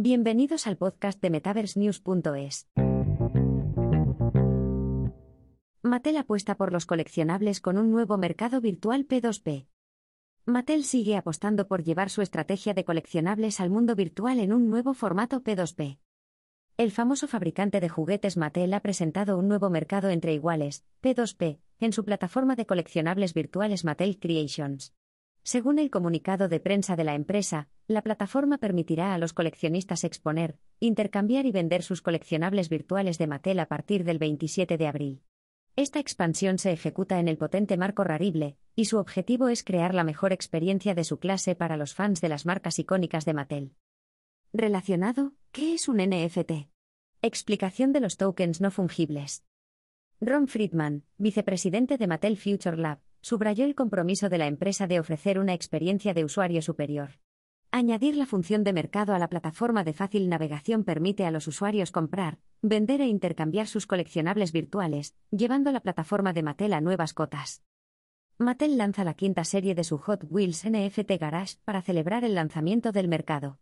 Bienvenidos al podcast de MetaverseNews.es. Mattel apuesta por los coleccionables con un nuevo mercado virtual P2P. Mattel sigue apostando por llevar su estrategia de coleccionables al mundo virtual en un nuevo formato P2P. El famoso fabricante de juguetes Mattel ha presentado un nuevo mercado entre iguales, P2P, en su plataforma de coleccionables virtuales Mattel Creations. Según el comunicado de prensa de la empresa, la plataforma permitirá a los coleccionistas exponer, intercambiar y vender sus coleccionables virtuales de Mattel a partir del 27 de abril. Esta expansión se ejecuta en el potente marco Rarible, y su objetivo es crear la mejor experiencia de su clase para los fans de las marcas icónicas de Mattel. Relacionado, ¿qué es un NFT? Explicación de los tokens no fungibles. Ron Friedman, vicepresidente de Mattel Future Lab, subrayó el compromiso de la empresa de ofrecer una experiencia de usuario superior. Añadir la función de mercado a la plataforma de fácil navegación permite a los usuarios comprar, vender e intercambiar sus coleccionables virtuales, llevando la plataforma de Mattel a nuevas cotas. Mattel lanza la quinta serie de su Hot Wheels NFT Garage para celebrar el lanzamiento del mercado.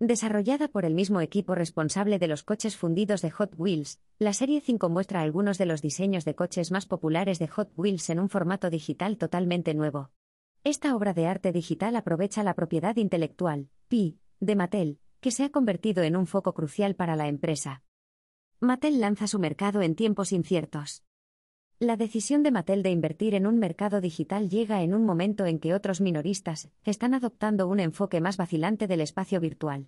Desarrollada por el mismo equipo responsable de los coches fundidos de Hot Wheels, la Serie 5 muestra algunos de los diseños de coches más populares de Hot Wheels en un formato digital totalmente nuevo. Esta obra de arte digital aprovecha la propiedad intelectual, PI, de Mattel, que se ha convertido en un foco crucial para la empresa. Mattel lanza su mercado en tiempos inciertos. La decisión de Mattel de invertir en un mercado digital llega en un momento en que otros minoristas están adoptando un enfoque más vacilante del espacio virtual.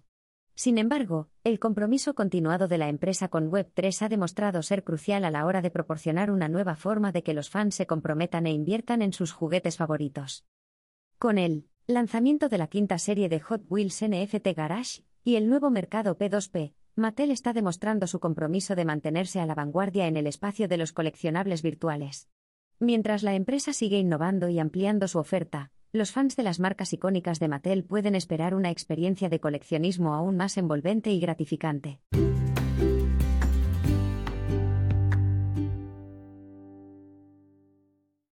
Sin embargo, el compromiso continuado de la empresa con Web3 ha demostrado ser crucial a la hora de proporcionar una nueva forma de que los fans se comprometan e inviertan en sus juguetes favoritos. Con el lanzamiento de la quinta serie de Hot Wheels NFT Garage y el nuevo mercado P2P, Mattel está demostrando su compromiso de mantenerse a la vanguardia en el espacio de los coleccionables virtuales. Mientras la empresa sigue innovando y ampliando su oferta, los fans de las marcas icónicas de Mattel pueden esperar una experiencia de coleccionismo aún más envolvente y gratificante.